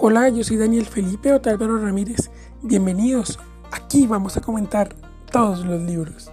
Hola, yo soy Daniel Felipe Otálvaro Ramírez. Bienvenidos. Aquí vamos a comentar todos los libros.